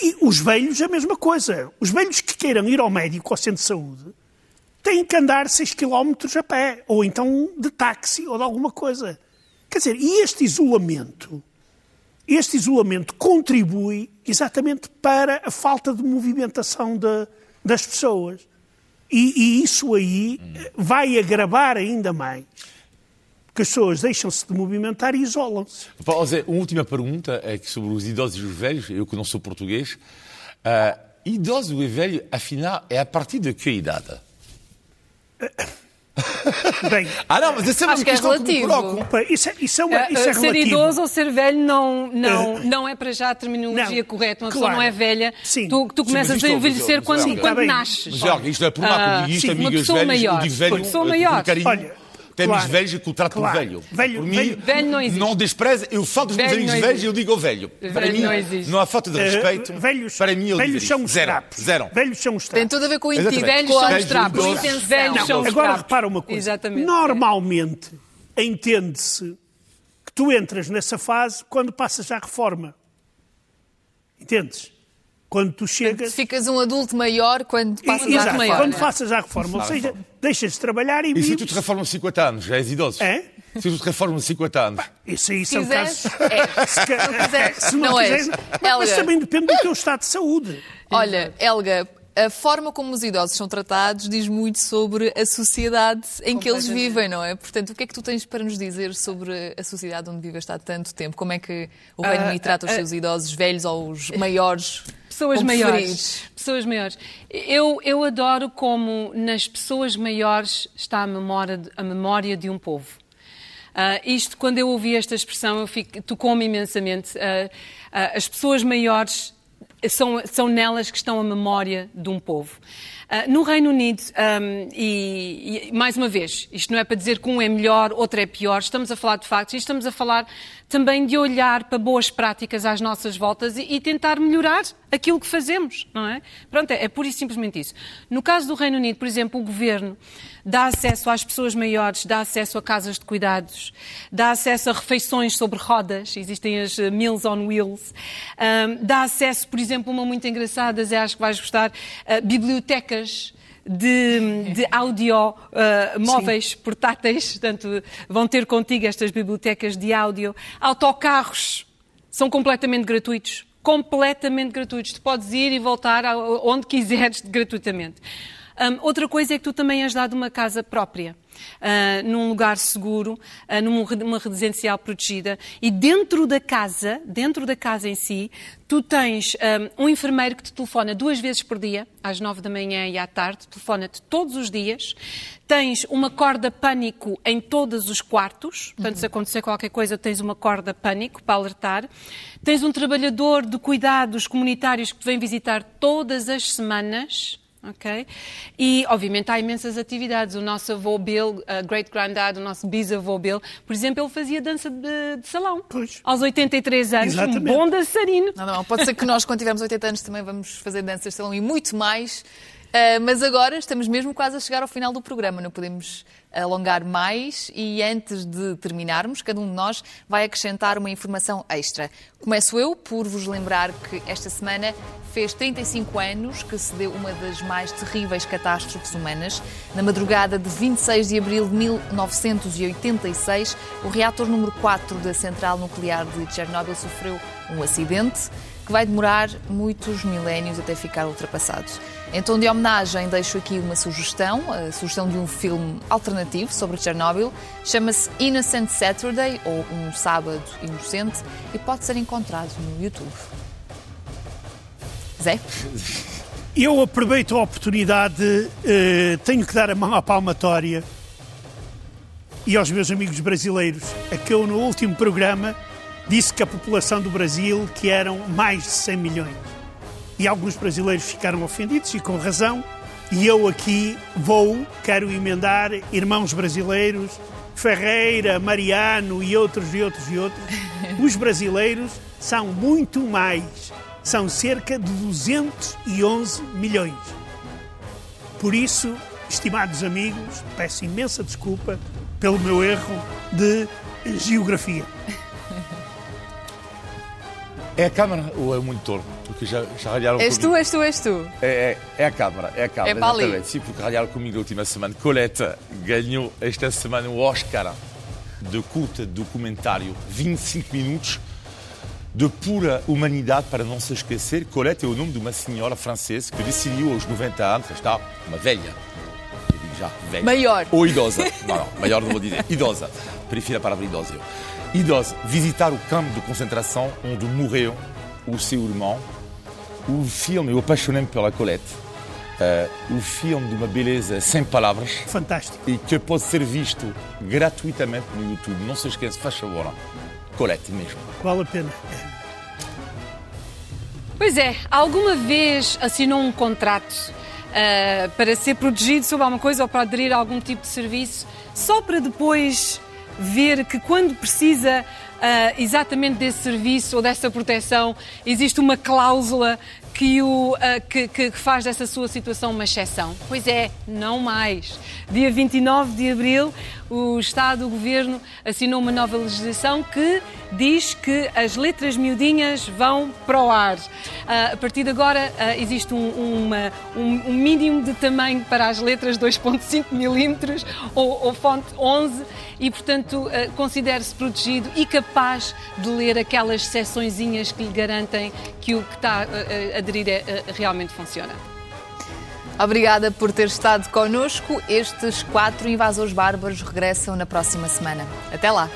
E os velhos, a mesma coisa. Os velhos que queiram ir ao médico, ao centro de saúde, têm que andar 6 km a pé, ou então de táxi, ou de alguma coisa. Quer dizer, e este isolamento, este isolamento contribui exatamente para a falta de movimentação da, das pessoas. E, e isso aí vai agravar ainda mais. Porque as pessoas deixam-se de movimentar e isolam-se. Pá, Zé, uma última pergunta é que sobre os idosos e os velhos, eu que não sou português. Uh, idoso e velho, afinal, é a partir de que idade? Bem, Ah, não, mas essa é uma Acho que é que relativo. isso é, isso é, uma, Uh, isso é uh, ser relativo. idoso ou ser velho não, não, Uh, não é para já a terminologia não, correta. Uma pessoa claro. não é velha. Sim. Tu, tu Sim, começas mas a é- envelhecer quando, é- quando bem. nasces. Mas, Jorge, isto é por Ah, como digo isto, sim, uma amigas pessoa velhas, maior. digo velho, Uma pessoa maior. Olha, Tem claro. velhos que o tratam Claro. velho. Velho- Por mim, velho- Velho não existe. despreza, eu falo dos meus Velho amigos não velhos e eu digo velho. Para Velho mim, não existe. não há falta de Eh, respeito. velhos, Para mim, eu velhos são os zero. trapos. Zero. Velhos são os Tem trapos. tudo a ver com o intuito, Velhos são os trapos. Velhos são os Agora trapos. repara uma coisa. Exatamente. Normalmente entende-se que tu entras nessa fase quando passas à reforma. Entendes? Quando tu chegas. Ficas um adulto maior quando passas Exato, à maior. reforma. quando passas à reforma. Ou seja, deixas de trabalhar e E se tu te reformas de 50 anos, já és idoso? É? Se tu te reformas de 50 anos. Isso aí são quiseres, casos. é. Se, se não, não quiseres. Mas, também depende do teu estado de saúde. Olha, Helga, a forma como os idosos são tratados diz muito sobre a sociedade em que eles vivem, não é? Portanto, o que é que tu tens para nos dizer sobre a sociedade onde vives há tanto tempo? Como é que o Reino Ah, Unido trata os ah, seus idosos velhos ou os maiores? Pessoas maiores. preferidos? Pessoas maiores. Eu, eu adoro como nas pessoas maiores está a memória, de- a memória de um povo. Ah, isto, quando eu ouvi esta expressão, eu fico- tocou-me imensamente. Ah, ah, as pessoas maiores são, são nelas que estão a memória de um povo. Ah, no Reino Unido, ahm, e, e, mais uma vez, isto não é para dizer que um é melhor, outro é pior, estamos a falar de factos e estamos a falar também de olhar para boas práticas às nossas voltas e, e tentar melhorar aquilo que fazemos, não é? Pronto, é, é pura e simplesmente isso. No caso do Reino Unido, por exemplo, o governo dá acesso às pessoas maiores, dá acesso a casas de cuidados, dá acesso a refeições sobre rodas, existem as eh, Meals on Wheels, Ahm, dá acesso, por exemplo, uma muito engraçada, Zé, acho que vais gostar, a de, de áudio ah, móveis, portáteis, portanto, vão ter contigo estas bibliotecas de áudio, autocarros, são completamente gratuitos. Completamente gratuitos. Tu podes ir e voltar onde quiseres gratuitamente. Hum, outra coisa é que tu também és dado uma casa própria, ah, num lugar seguro, ah, numa re- numa residencial protegida. E dentro da casa, dentro da casa em si, tu tens hum, um enfermeiro que te telefona duas vezes por dia, às nove da manhã e à tarde, telefona-te todos os dias. Tens uma corda pânico em todos os quartos, portanto, se acontecer qualquer coisa, tens uma corda pânico para alertar. Tens um trabalhador de cuidados comunitários que te vem visitar todas as semanas. Ok? E, obviamente, há imensas atividades. O nosso avô Bill, a great granddad, o nosso bisavô Bill, por exemplo, ele fazia dança de, de salão. Pois. Aos 83 anos, Exatamente. um bom dançarino. Não, não, pode ser que nós, quando tivermos 80 anos, também vamos fazer danças de salão e muito mais. Ah, mas agora estamos mesmo quase a chegar ao final do programa, não podemos alongar mais e antes de terminarmos, cada um de nós vai acrescentar uma informação extra. Começo eu por vos lembrar que esta semana fez 35 anos que se deu uma das mais terríveis catástrofes humanas. Na madrugada de 26 de abril de 1986, o reator número 4 da central nuclear de Chernobyl sofreu um acidente que vai demorar muitos milénios até ficar ultrapassado. Então, de homenagem, deixo aqui uma sugestão, a sugestão de um filme alternativo sobre Chernobyl. Chama-se Innocent Saturday, ou Um Sábado Inocente, e pode ser encontrado no YouTube. Zé? Eu aproveito a oportunidade, eh, tenho que dar a mão à palmatória e aos meus amigos brasileiros, a que eu no último programa disse que a população do Brasil que eram mais de 100 milhões. E alguns brasileiros ficaram ofendidos e com razão. E eu aqui vou, quero emendar irmãos brasileiros, Ferreira, Mariano e outros e outros e outros. Os brasileiros são muito mais, são cerca de 211 milhões. Por isso, estimados amigos, peço imensa desculpa pelo meu erro de geografia. É a câmara ou é o monitor? Porque já, já ralharam És comigo. tu, és tu, és tu. É, é, é a câmara, é a câmara. É para ali. exatamente. Sim, porque ralharam comigo a última semana. Colette ganhou esta semana o Oscar de curta documentário 25 minutos de pura humanidade para não se esquecer. Colette é o nome de uma senhora francesa que decidiu aos 90 anos, está uma velha, eu digo já, velha. Maior. Ou idosa. Não, não, maior não vou dizer. Idosa. prefiro a palavra idoso. Idoso, visitar o campo de concentração onde morreu o seu irmão. O filme, eu apaixonei-me pela Colette. Uh, o filme de uma beleza sem palavras. Fantástico. E que pode ser visto gratuitamente no YouTube. Não se esqueça, faz favor. Colette mesmo. Vale a pena. Pois é, alguma vez assinou um contrato uh, para ser protegido sobre alguma coisa ou para aderir a algum tipo de serviço, só para depois ver que quando precisa uh, exatamente desse serviço ou dessa proteção, existe uma cláusula que, o, uh, que, que, faz dessa sua situação uma exceção. Pois é, não mais. Dia 29 de abril, o Estado, o Governo, assinou uma nova legislação que diz que as letras miudinhas vão para o ar. Uh, a partir de agora, uh, existe um, uma, um, um, mínimo de tamanho para as letras 2,5 milímetros ou, ou fonte 11 e, portanto, uh, considere-se protegido e capaz de ler aquelas seçõezinhas que lhe garantem que o que está a aderir é, realmente funciona. Obrigada por ter estado connosco. Estes quatro invasores bárbaros regressam na próxima semana. Até lá!